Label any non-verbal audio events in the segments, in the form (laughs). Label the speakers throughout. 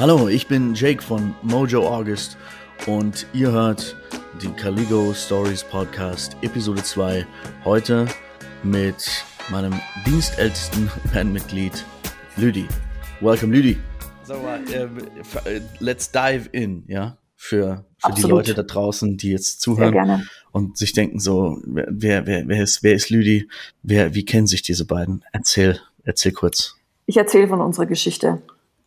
Speaker 1: Hallo, ich bin Jake von Mojo August und ihr hört die Caligo Stories Podcast Episode 2. Heute mit meinem dienstältesten (laughs) Bandmitglied Lüdi. Welcome Lüdi. So, uh, let's dive in, ja, für, für die Leute da draußen, die jetzt zuhören und sich denken so, wer, wer, wer ist, wer ist Lüdi? Wer, wie kennen sich diese beiden? Erzähl, erzähl kurz.
Speaker 2: Ich erzähle von unserer Geschichte.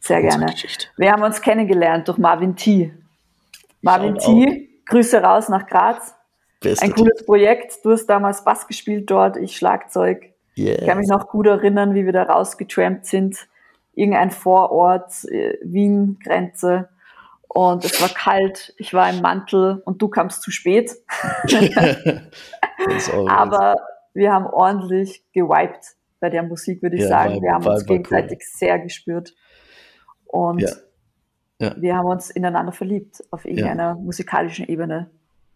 Speaker 2: Sehr gerne. Wir haben uns kennengelernt durch Marvin T. Marvin T, Grüße raus nach Graz. Beste Ein cooles Projekt. Du hast damals Bass gespielt dort, ich Schlagzeug. Yes. Ich kann mich noch gut erinnern, wie wir da rausgetrampt sind. Irgendein Vorort, äh, Wien, Grenze. Und es war kalt, ich war im Mantel und du kamst zu spät. (laughs) (laughs) Aber wir haben ordentlich gewiped bei der Musik, würde ich ja, sagen. wir haben uns gegenseitig cool. sehr gespürt. Und ja. Ja. wir haben uns ineinander verliebt auf irgendeiner ja. musikalischen Ebene.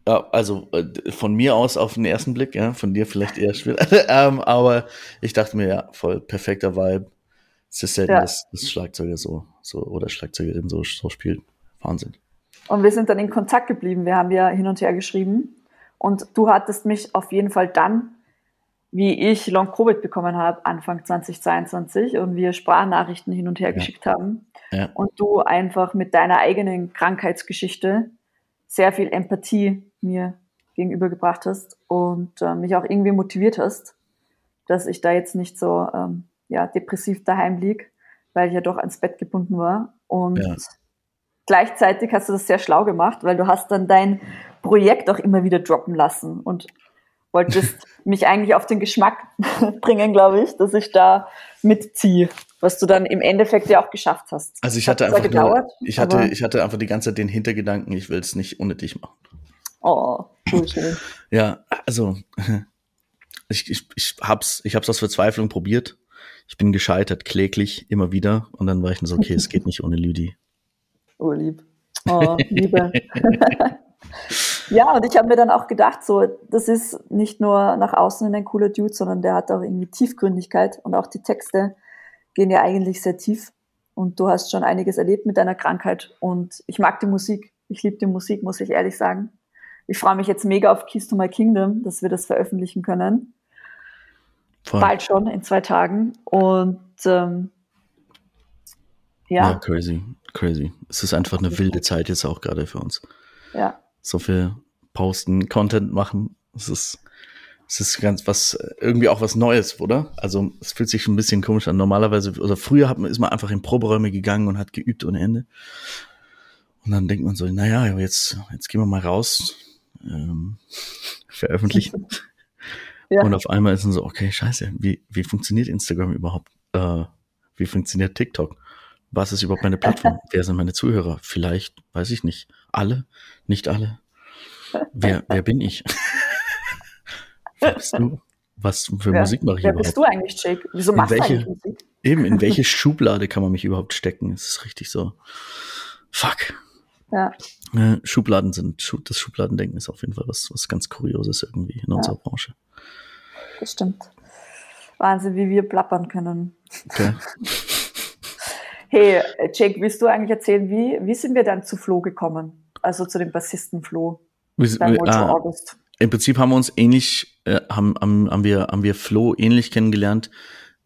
Speaker 1: Ja, also äh, von mir aus auf den ersten Blick, ja, von dir vielleicht eher schwer. (laughs) ähm, aber ich dachte mir, ja, voll perfekter Vibe. Es ist selten, dass, dass Schlagzeuger so, so oder Schlagzeugerin so, so spielt. Wahnsinn.
Speaker 2: Und wir sind dann in Kontakt geblieben. Wir haben ja hin und her geschrieben. Und du hattest mich auf jeden Fall dann wie ich Long Covid bekommen habe, Anfang 2022 und wir Sprachnachrichten hin und her ja. geschickt haben. Ja. Und du einfach mit deiner eigenen Krankheitsgeschichte sehr viel Empathie mir gegenübergebracht hast und äh, mich auch irgendwie motiviert hast, dass ich da jetzt nicht so ähm, ja, depressiv daheim lieg, weil ich ja doch ans Bett gebunden war. Und ja. gleichzeitig hast du das sehr schlau gemacht, weil du hast dann dein Projekt auch immer wieder droppen lassen und wolltest mich eigentlich auf den Geschmack (laughs) bringen, glaube ich, dass ich da mitziehe, was du dann im Endeffekt ja auch geschafft hast.
Speaker 1: Also ich hatte einfach gedauert, nur, ich hatte, ich hatte einfach die ganze Zeit den Hintergedanken, ich will es nicht ohne dich machen.
Speaker 2: Oh, cool, schön.
Speaker 1: ja, also (laughs) ich, ich, ich hab's, ich hab's aus Verzweiflung probiert. Ich bin gescheitert, kläglich, immer wieder. Und dann war ich so, okay, es geht nicht ohne Lüdi. (laughs)
Speaker 2: Oh, lieb. Oh, Liebe. Ja, und ich habe mir dann auch gedacht, so, das ist nicht nur nach außen ein cooler Dude, sondern der hat auch irgendwie Tiefgründigkeit und auch die Texte gehen ja eigentlich sehr tief. Und du hast schon einiges erlebt mit deiner Krankheit und ich mag die Musik. Ich liebe die Musik, muss ich ehrlich sagen. Ich freue mich jetzt mega auf Keys to My Kingdom, dass wir das veröffentlichen können. Voll. Bald schon, in zwei Tagen. Und ähm, ja.
Speaker 1: ja. crazy, crazy. Es ist einfach eine wilde Zeit jetzt auch gerade für uns.
Speaker 2: Ja
Speaker 1: so viel posten, Content machen. Es ist, es ist ganz was, irgendwie auch was Neues, oder? Also es fühlt sich schon ein bisschen komisch an. Normalerweise, oder früher hat man, ist man einfach in Proberäume gegangen und hat geübt ohne Ende. Und dann denkt man so, naja, jetzt, jetzt gehen wir mal raus, ähm, (laughs) veröffentlichen. (laughs) Ja. Und auf einmal ist dann so, okay, scheiße, wie, wie funktioniert Instagram überhaupt? Äh, wie funktioniert TikTok? Was ist überhaupt meine Plattform? (laughs) Wer sind meine Zuhörer? Vielleicht, weiß ich nicht. Alle? Nicht alle? Wer, wer bin ich? (laughs) wer bist du? Was für wer, Musik mache ich wer überhaupt?
Speaker 2: Wer bist du eigentlich, Jake? Wieso machst welche, du eigentlich Musik?
Speaker 1: Eben, in welche (laughs) Schublade kann man mich überhaupt stecken? Es ist richtig so. Fuck.
Speaker 2: Ja.
Speaker 1: Äh, Schubladen sind, das Schubladendenken ist auf jeden Fall was, was ganz Kurioses irgendwie in unserer Branche.
Speaker 2: Das stimmt. Wahnsinn, wie wir plappern können. Okay. (laughs) Hey, Jake, willst du eigentlich erzählen, wie, wie sind wir dann zu Flo gekommen? Also zu dem Bassisten Flo.
Speaker 1: Wir, ah, August. Im Prinzip haben wir uns ähnlich, äh, haben, haben, haben, wir, haben wir Flo ähnlich kennengelernt,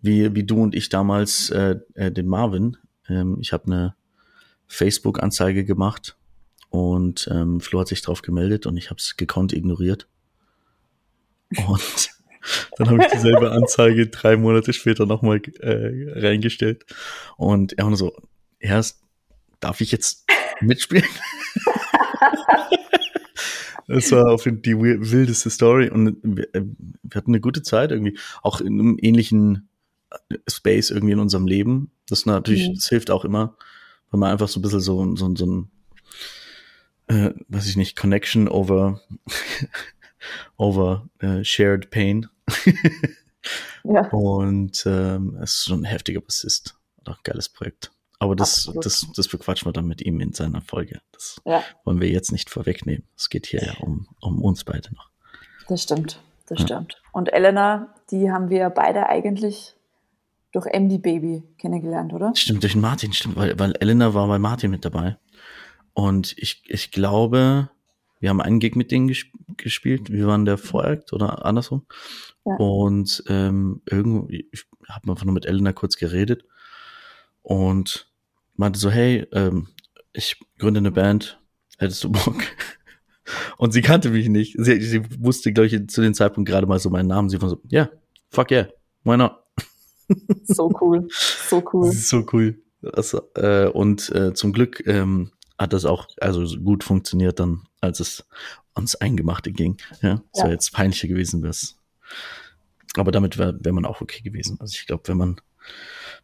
Speaker 1: wie, wie du und ich damals äh, äh, den Marvin. Ähm, ich habe eine Facebook-Anzeige gemacht und ähm, Flo hat sich drauf gemeldet und ich habe es gekonnt ignoriert. Und (laughs) dann habe ich dieselbe (laughs) Anzeige drei Monate später nochmal äh, reingestellt. Und er war so, erst darf ich jetzt mitspielen? (laughs) (laughs) das war auf die wildeste Story und wir, äh, wir, hatten eine gute Zeit irgendwie, auch in einem ähnlichen äh, Space irgendwie in unserem Leben. Das natürlich, mhm. das hilft auch immer, wenn man einfach so ein bisschen so, so, so ein, äh, weiß ich nicht, Connection over (laughs) over uh, shared pain. ja. Und ähm, es ist schon ein heftiger Bassist. Oder ein geiles Projekt. Aber das, das, das bequatschen wir dann mit ihm in seiner Folge. Das ja. wollen wir jetzt nicht vorwegnehmen. Es geht hier ja um, um uns beide noch.
Speaker 2: Das stimmt, das ja. stimmt. Und Elena, die haben wir beide eigentlich durch MD Baby kennengelernt, oder?
Speaker 1: Stimmt, durch Martin, stimmt, weil, weil Elena war bei Martin mit dabei. Und ich, ich glaube, wir haben einen Gig mit denen gesp gespielt. Wir waren der Vorakt oder andersrum. Ja. Und ähm, irgendwie, ich habe einfach nur mit Elena kurz geredet und meinte so, hey, ähm, ich gründe eine Band, hättest du Bock? (laughs) Und sie kannte mich nicht. Sie, sie wusste, glaube ich, zu dem Zeitpunkt gerade mal so meinen Namen. Sie war so, ja, yeah, fuck yeah, why not? (laughs)
Speaker 2: So cool, so cool.
Speaker 1: So cool. Also, äh, und äh, zum Glück ähm, hat das auch also gut funktioniert dann, als es ans Eingemachte ging. Ja, es ja. wäre jetzt peinlicher gewesen, was. Aber damit wäre wär man auch okay gewesen. Also ich glaube, wenn man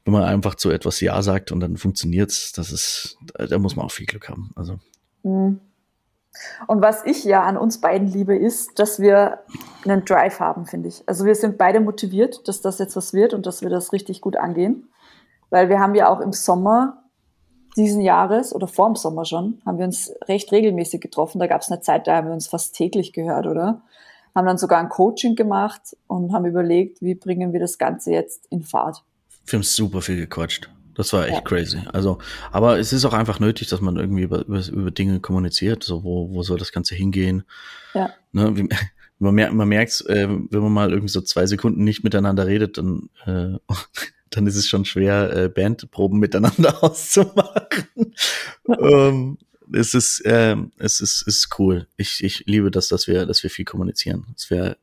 Speaker 1: wenn man einfach zu etwas Ja sagt und dann funktioniert's, das ist, da muss man auch viel Glück haben. Also.
Speaker 2: Mhm. Und was ich ja an uns beiden liebe, ist, dass wir einen Drive haben, finde ich. Also wir sind beide motiviert, dass das jetzt was wird und dass wir das richtig gut angehen. Weil wir haben ja auch im Sommer diesen Jahres oder vor dem Sommer schon, haben wir uns recht regelmäßig getroffen. Da gab es eine Zeit, da haben wir uns fast täglich gehört, oder? Haben dann sogar ein Coaching gemacht und haben überlegt, wie bringen wir das Ganze jetzt in Fahrt.
Speaker 1: Wir haben super viel gequatscht. Das war echt ja. crazy. Also, aber es ist auch einfach nötig, dass man irgendwie über, über, über Dinge kommuniziert. So, wo, wo soll das Ganze hingehen? Ja. Ne, wie, (laughs) man, merkt, man merkt, äh, wenn man mal irgendwie so zwei Sekunden nicht miteinander redet, dann, äh, (laughs) dann ist es schon schwer, äh, Bandproben miteinander (laughs) auszumachen. ähm, es ist, äh, es ist, es ist cool. Ich, ich liebe das, dass wir, dass wir viel kommunizieren. Es wäre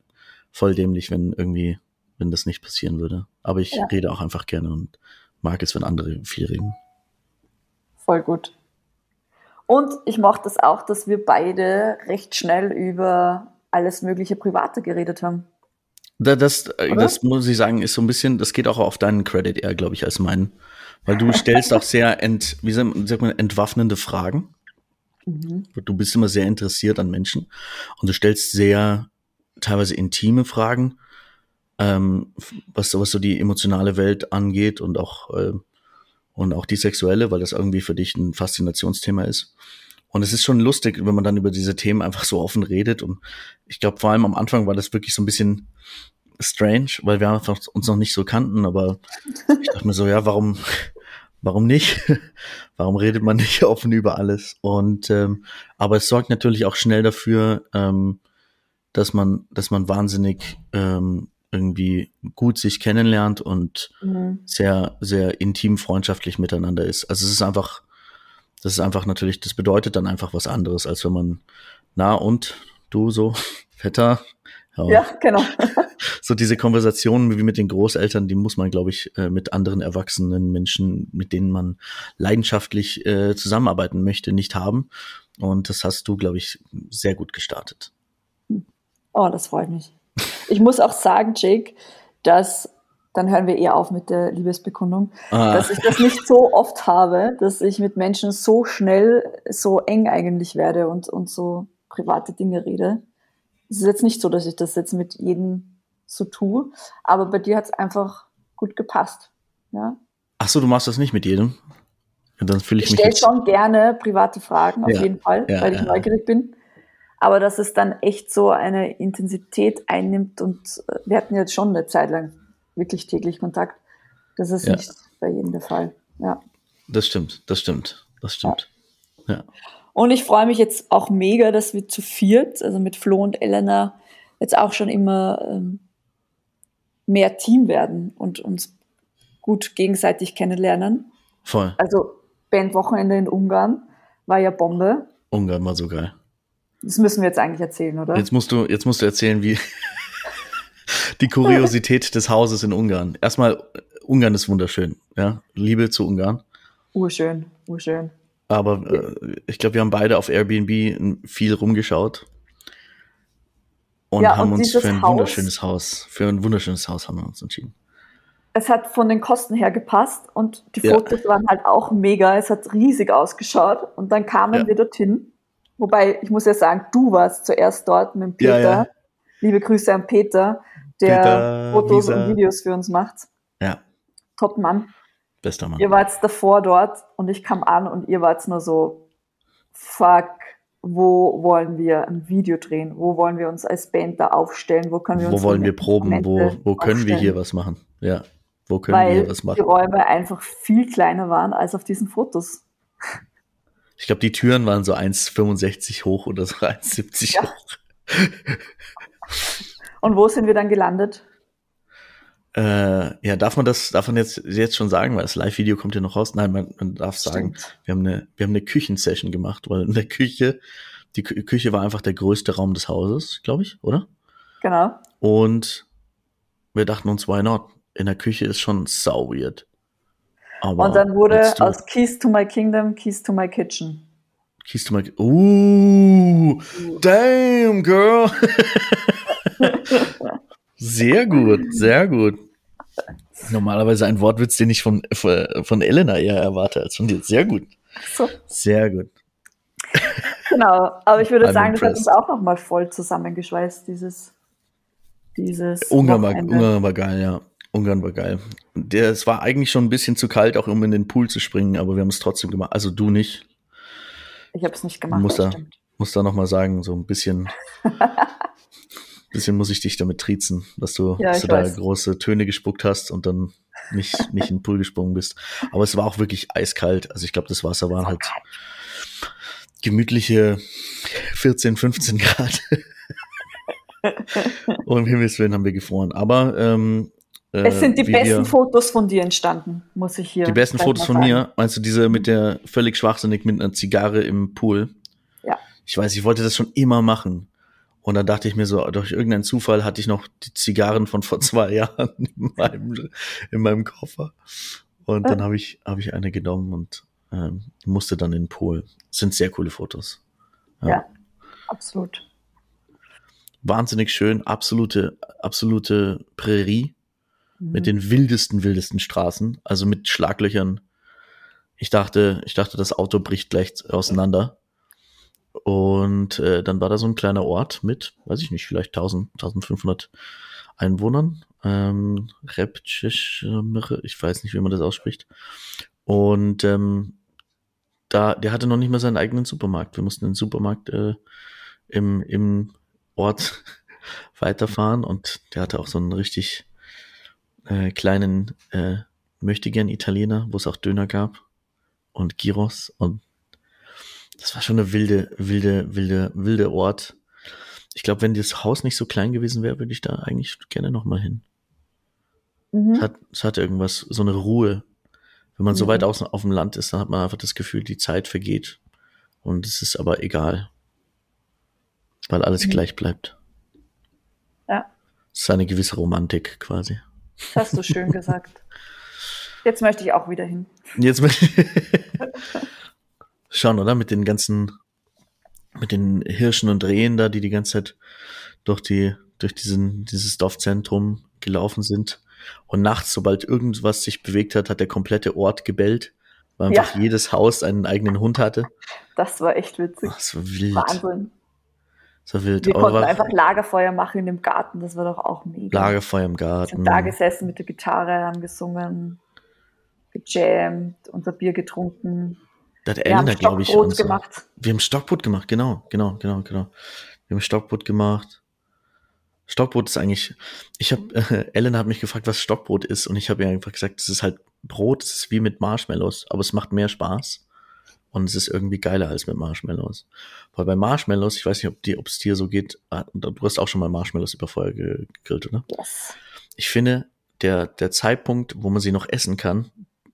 Speaker 1: voll dämlich, wenn irgendwie, wenn das nicht passieren würde. Aber ich ja. rede auch einfach gerne und mag es, wenn andere viel reden.
Speaker 2: Voll gut. Und ich mochte das auch, dass wir beide recht schnell über alles mögliche Private geredet haben.
Speaker 1: Da, das, äh, das muss ich sagen, ist so ein bisschen, das geht auch auf deinen Credit eher, glaube ich, als meinen. Weil du stellst auch sehr ent, wie sagt man, entwaffnende Fragen. Mhm. Du bist immer sehr interessiert an Menschen und du stellst sehr teilweise intime Fragen ähm, was, was so die emotionale Welt angeht und auch, äh, und auch die sexuelle, weil das irgendwie für dich ein Faszinationsthema ist. Und es ist schon lustig, wenn man dann über diese Themen einfach so offen redet. Und ich glaube, vor allem am Anfang war das wirklich so ein bisschen strange, weil wir einfach uns noch nicht so kannten. Aber ich dachte mir so, ja, warum, warum nicht? (laughs) warum redet man nicht (laughs) offen über alles? Und ähm, aber es sorgt natürlich auch schnell dafür, ähm, dass man, dass man wahnsinnig ähm, irgendwie gut sich kennenlernt und mhm. sehr, sehr intim freundschaftlich miteinander ist. Also es ist einfach, das ist einfach natürlich, das bedeutet dann einfach was anderes, als wenn man, na und du so, (laughs) Vetter.
Speaker 2: Ja, ja genau. (laughs)
Speaker 1: so diese Konversationen wie mit den Großeltern, die muss man, glaube ich, äh, mit anderen erwachsenen Menschen, mit denen man leidenschaftlich äh, zusammenarbeiten möchte, nicht haben. Und das hast du, glaube ich, sehr gut gestartet.
Speaker 2: Oh, das freut mich. Ich muss auch sagen, Jake, dass, dann hören wir eher auf mit der Liebesbekundung, ah. dass ich das nicht so oft habe, dass ich mit Menschen so schnell, so eng eigentlich werde und, und so private Dinge rede. Es ist jetzt nicht so, dass ich das jetzt mit jedem so tue, aber bei dir hat es einfach gut gepasst. Ja?
Speaker 1: Ach so, du machst das nicht mit jedem?
Speaker 2: Ja, dann fühle ich, ich stelle schon gerne private Fragen, auf ja, jeden Fall, ja, weil ich neugierig bin aber dass es dann echt so eine Intensität einnimmt und äh, wir hatten jetzt schon eine Zeit lang wirklich täglich Kontakt. Das ist ja. nicht bei jedem der Fall. Ja.
Speaker 1: Das stimmt, das stimmt, das stimmt. Ja. ja.
Speaker 2: Und ich freue mich jetzt auch mega, dass wir zu viert, also mit Flo und Elena, jetzt auch schon immer ähm, mehr Team werden und uns gut gegenseitig kennenlernen.
Speaker 1: Voll.
Speaker 2: Also Bandwochenende in Ungarn war ja Bombe.
Speaker 1: Ungarn war so geil.
Speaker 2: Das müssen wir jetzt eigentlich erzählen, oder?
Speaker 1: Jetzt musst du, jetzt musst du erzählen, wie (laughs) die Kuriosität des Hauses in Ungarn. Erstmal, Ungarn ist wunderschön, ja. Liebe zu Ungarn.
Speaker 2: Urschön, urschön.
Speaker 1: Aber äh, ich glaube, wir haben beide auf Airbnb viel rumgeschaut und ja, haben und uns für ein Haus, wunderschönes Haus, für ein wunderschönes Haus haben wir uns entschieden.
Speaker 2: Es hat von den Kosten her gepasst und die Fotos ja. waren halt auch mega. Es hat riesig ausgeschaut und dann kamen ja. wir dorthin Wobei, ich muss ja sagen, du warst zuerst dort mit Peter. Ja, ja. Liebe Grüße an Peter, der Peter, Fotos Lisa. und Videos für uns macht.
Speaker 1: Ja.
Speaker 2: Top Mann.
Speaker 1: Bester Mann.
Speaker 2: Ihr wart davor dort und ich kam an und ihr wart nur so, fuck, wo wollen wir ein Video drehen? Wo wollen wir uns als Band da aufstellen? Wo können wir uns
Speaker 1: Wo wollen wir proben? Wo, wo können wir hier was machen? Ja. Wo können
Speaker 2: weil
Speaker 1: wir was
Speaker 2: die
Speaker 1: machen?
Speaker 2: Räume einfach viel kleiner waren als auf diesen Fotos.
Speaker 1: Ich glaube, die Türen waren so 1,65 hoch oder so 1,70
Speaker 2: Ja.
Speaker 1: hoch.
Speaker 2: Und wo sind wir dann gelandet?
Speaker 1: Äh, ja, darf man das, darf man jetzt, jetzt schon sagen, weil das Live-Video kommt ja noch raus? Nein, man, man darf sagen,
Speaker 2: Stimmt.
Speaker 1: wir haben eine, wir haben eine Küchensession gemacht, weil in der Küche, die Kü Küche war einfach der größte Raum des Hauses, glaube ich, oder?
Speaker 2: Genau.
Speaker 1: Und wir dachten uns, why not? In der Küche ist schon sau weird. Aber
Speaker 2: Und dann wurde aus Keys to My Kingdom Keys to My Kitchen.
Speaker 1: Kiest du mal. Uh, damn, girl. (laughs) sehr gut, sehr gut. Normalerweise ein Wortwitz, den ich von, von Elena eher erwarte als von dir. Sehr gut,
Speaker 2: So,
Speaker 1: sehr gut.
Speaker 2: genau. Aber ich würde
Speaker 1: I'm
Speaker 2: sagen, das hat uns
Speaker 1: impressed.
Speaker 2: auch nochmal voll zusammengeschweißt, dieses, dieses
Speaker 1: Ungarn war,
Speaker 2: Wochenende.
Speaker 1: Ungarn war geil, ja. Ungarn war geil. Der, es war eigentlich schon ein bisschen zu kalt, auch um in den Pool zu springen, aber wir haben es trotzdem gemacht. Also du nicht.
Speaker 2: Ich habe es nicht gemacht,
Speaker 1: Muss da-
Speaker 2: stimmt.
Speaker 1: Muss da noch mal sagen, so ein bisschen, (laughs) bisschen muss ich dich damit triezen, dass du,
Speaker 2: Ja,
Speaker 1: dass du da
Speaker 2: weiß.
Speaker 1: große Töne gespuckt hast und dann nicht, nicht in den Pool gesprungen bist. Aber es war auch wirklich eiskalt. Also ich glaube, das Wasser waren halt gemütliche 14, 15 Grad. und (laughs) um Himmels Willen haben wir gefroren. Aber ähm, äh,
Speaker 2: Es sind die besten
Speaker 1: wir,
Speaker 2: Fotos von dir entstanden, muss ich hier.
Speaker 1: die besten Fotos von mir. Meinst du diese mit der völlig schwachsinnig mit einer Zigarre im Pool?
Speaker 2: Ja.
Speaker 1: Ich weiß, ich wollte das schon immer machen. Und dann dachte ich mir so, durch irgendeinen Zufall hatte ich noch die Zigarren von vor zwei (laughs) Jahren in meinem, in meinem Koffer. Und dann habe ich, habe ich eine genommen und ähm, musste dann in den Pool. Das sind sehr coole Fotos.
Speaker 2: Ja, absolut.
Speaker 1: Wahnsinnig schön, absolute, absolute Prärie mit
Speaker 2: Mhm.
Speaker 1: den wildesten, wildesten Straßen, also mit Schlaglöchern. Ich dachte, ich dachte, das Auto bricht gleich auseinander. Und äh, dann war da so ein kleiner Ort mit, weiß ich nicht, vielleicht 1000, 1500 Einwohnern. Ähm, ich weiß nicht, wie man das ausspricht. Und ähm, da, der hatte noch nicht mal seinen eigenen Supermarkt. Wir mussten den Supermarkt äh, im, im Ort (laughs) weiterfahren und der hatte auch so einen richtig äh, kleinen äh, Möchtegern Italiener, wo es auch Döner gab und Gyros und das war schon eine wilde, wilde, wilde, wilde Ort. Ich glaube, wenn das Haus nicht so klein gewesen wäre, würde ich da eigentlich gerne noch mal hin.
Speaker 2: Mhm.
Speaker 1: Es hat, es hat irgendwas, so eine Ruhe. Wenn man so
Speaker 2: Mhm.
Speaker 1: weit außen auf dem Land ist, dann hat man einfach das Gefühl, die Zeit vergeht. Und es ist aber egal. Weil alles
Speaker 2: Mhm.
Speaker 1: gleich bleibt.
Speaker 2: Ja.
Speaker 1: Es ist eine gewisse Romantik quasi.
Speaker 2: Das hast du schön gesagt. Jetzt möchte ich auch wieder hin.
Speaker 1: Jetzt (laughs) Schon, oder? Mit den ganzen, mit den Hirschen und Rehen da, die die ganze Zeit durch die, durch diesen, dieses Dorfzentrum gelaufen sind. Und nachts, sobald irgendwas sich bewegt hat, hat der komplette Ort gebellt, weil
Speaker 2: Ja.
Speaker 1: einfach jedes Haus einen eigenen Hund hatte.
Speaker 2: Das war echt witzig.
Speaker 1: Ach, das war wild.
Speaker 2: Wahnsinn.
Speaker 1: War wild.
Speaker 2: Wir konnten einfach Lagerfeuer machen in dem Garten. Das war doch auch mega.
Speaker 1: Lagerfeuer im
Speaker 2: Wir
Speaker 1: Garten.
Speaker 2: sind da gesessen mit der Gitarre, haben gesungen, gejammt, unser Bier getrunken.
Speaker 1: Da hat
Speaker 2: Wir haben
Speaker 1: Elena, glaube ich,
Speaker 2: Stockbrot
Speaker 1: uns-
Speaker 2: gemacht.
Speaker 1: Wir haben Stockbrot gemacht, genau, genau, genau, genau. Wir haben Stockbrot gemacht. Stockbrot ist eigentlich, ich habe, äh, (laughs) Elena hat mich gefragt, was Stockbrot ist und ich habe ihr einfach gesagt, es ist halt Brot, es ist wie mit Marshmallows, aber es macht mehr Spaß und es ist irgendwie geiler als mit Marshmallows. Weil bei Marshmallows, ich weiß nicht, ob die, ob es dir so geht, ah, du hast auch schon mal Marshmallows über Feuer ge- gegrillt, oder?
Speaker 2: Yes.
Speaker 1: Ich finde, der, der Zeitpunkt, wo man sie noch essen kann,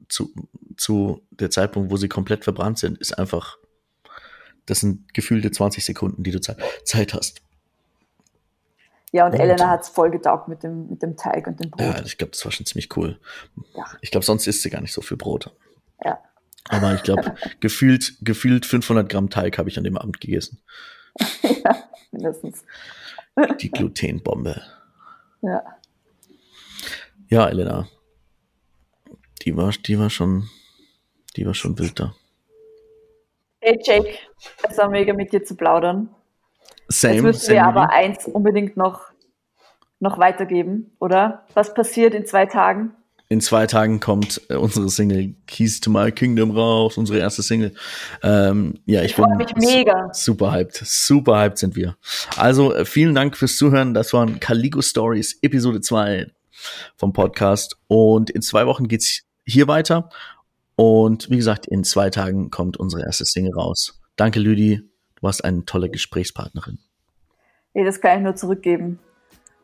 Speaker 1: zu, zu der Zeitpunkt, wo sie komplett verbrannt sind, ist einfach, das sind gefühlte 20 Sekunden, die du Zeit, Zeit hast.
Speaker 2: Ja, und
Speaker 1: Und-
Speaker 2: Elena hat es voll getaugt mit dem, mit dem Teig und dem Brot.
Speaker 1: Ja, ich glaube, das war schon ziemlich cool.
Speaker 2: Ja.
Speaker 1: Ich glaube, sonst isst sie gar nicht so viel Brot.
Speaker 2: Ja.
Speaker 1: Aber ich glaube, gefühlt, gefühlt 500 Gramm Teig habe ich an dem Abend gegessen.
Speaker 2: ja, mindestens.
Speaker 1: Die Glutenbombe.
Speaker 2: Ja.
Speaker 1: Ja, Elena. Die war, die war schon, die war schon wild da.
Speaker 2: Hey Jake, es war mega mit dir zu plaudern.
Speaker 1: Same,
Speaker 2: Jetzt müssen
Speaker 1: same
Speaker 2: wir aber eins unbedingt noch, noch weitergeben, oder? Was passiert in zwei Tagen?
Speaker 1: In zwei Tagen kommt äh, unsere Single Keys to My Kingdom raus, unsere erste Single. Ähm, ja, ich,
Speaker 2: Ich
Speaker 1: bin
Speaker 2: mega.
Speaker 1: su- super hyped. Super hyped sind wir. Also äh, vielen Dank fürs Zuhören. Das waren Caligo Stories Episode 2. vom Podcast. Und in zwei Wochen geht's hier weiter. Und wie gesagt, in zwei Tagen kommt unsere erste Single raus. Danke, Lüdi. Du warst eine tolle Gesprächspartnerin.
Speaker 2: Nee, das kann ich nur zurückgeben.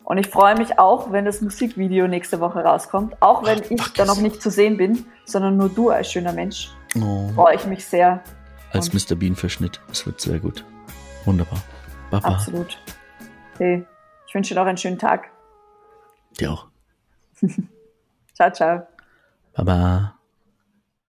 Speaker 2: Und ich freue mich auch, wenn das Musikvideo nächste Woche rauskommt. Auch wenn Ach, ich da noch nicht zu sehen bin, sondern nur du als schöner Mensch. Oh. Freue ich mich sehr.
Speaker 1: Als Mr. Bean-Verschnitt. Es wird sehr gut. Wunderbar.
Speaker 2: Baba. Absolut. Okay. Ich wünsche dir noch einen schönen Tag.
Speaker 1: Dir auch. (laughs)
Speaker 2: ciao, ciao.
Speaker 1: Baba.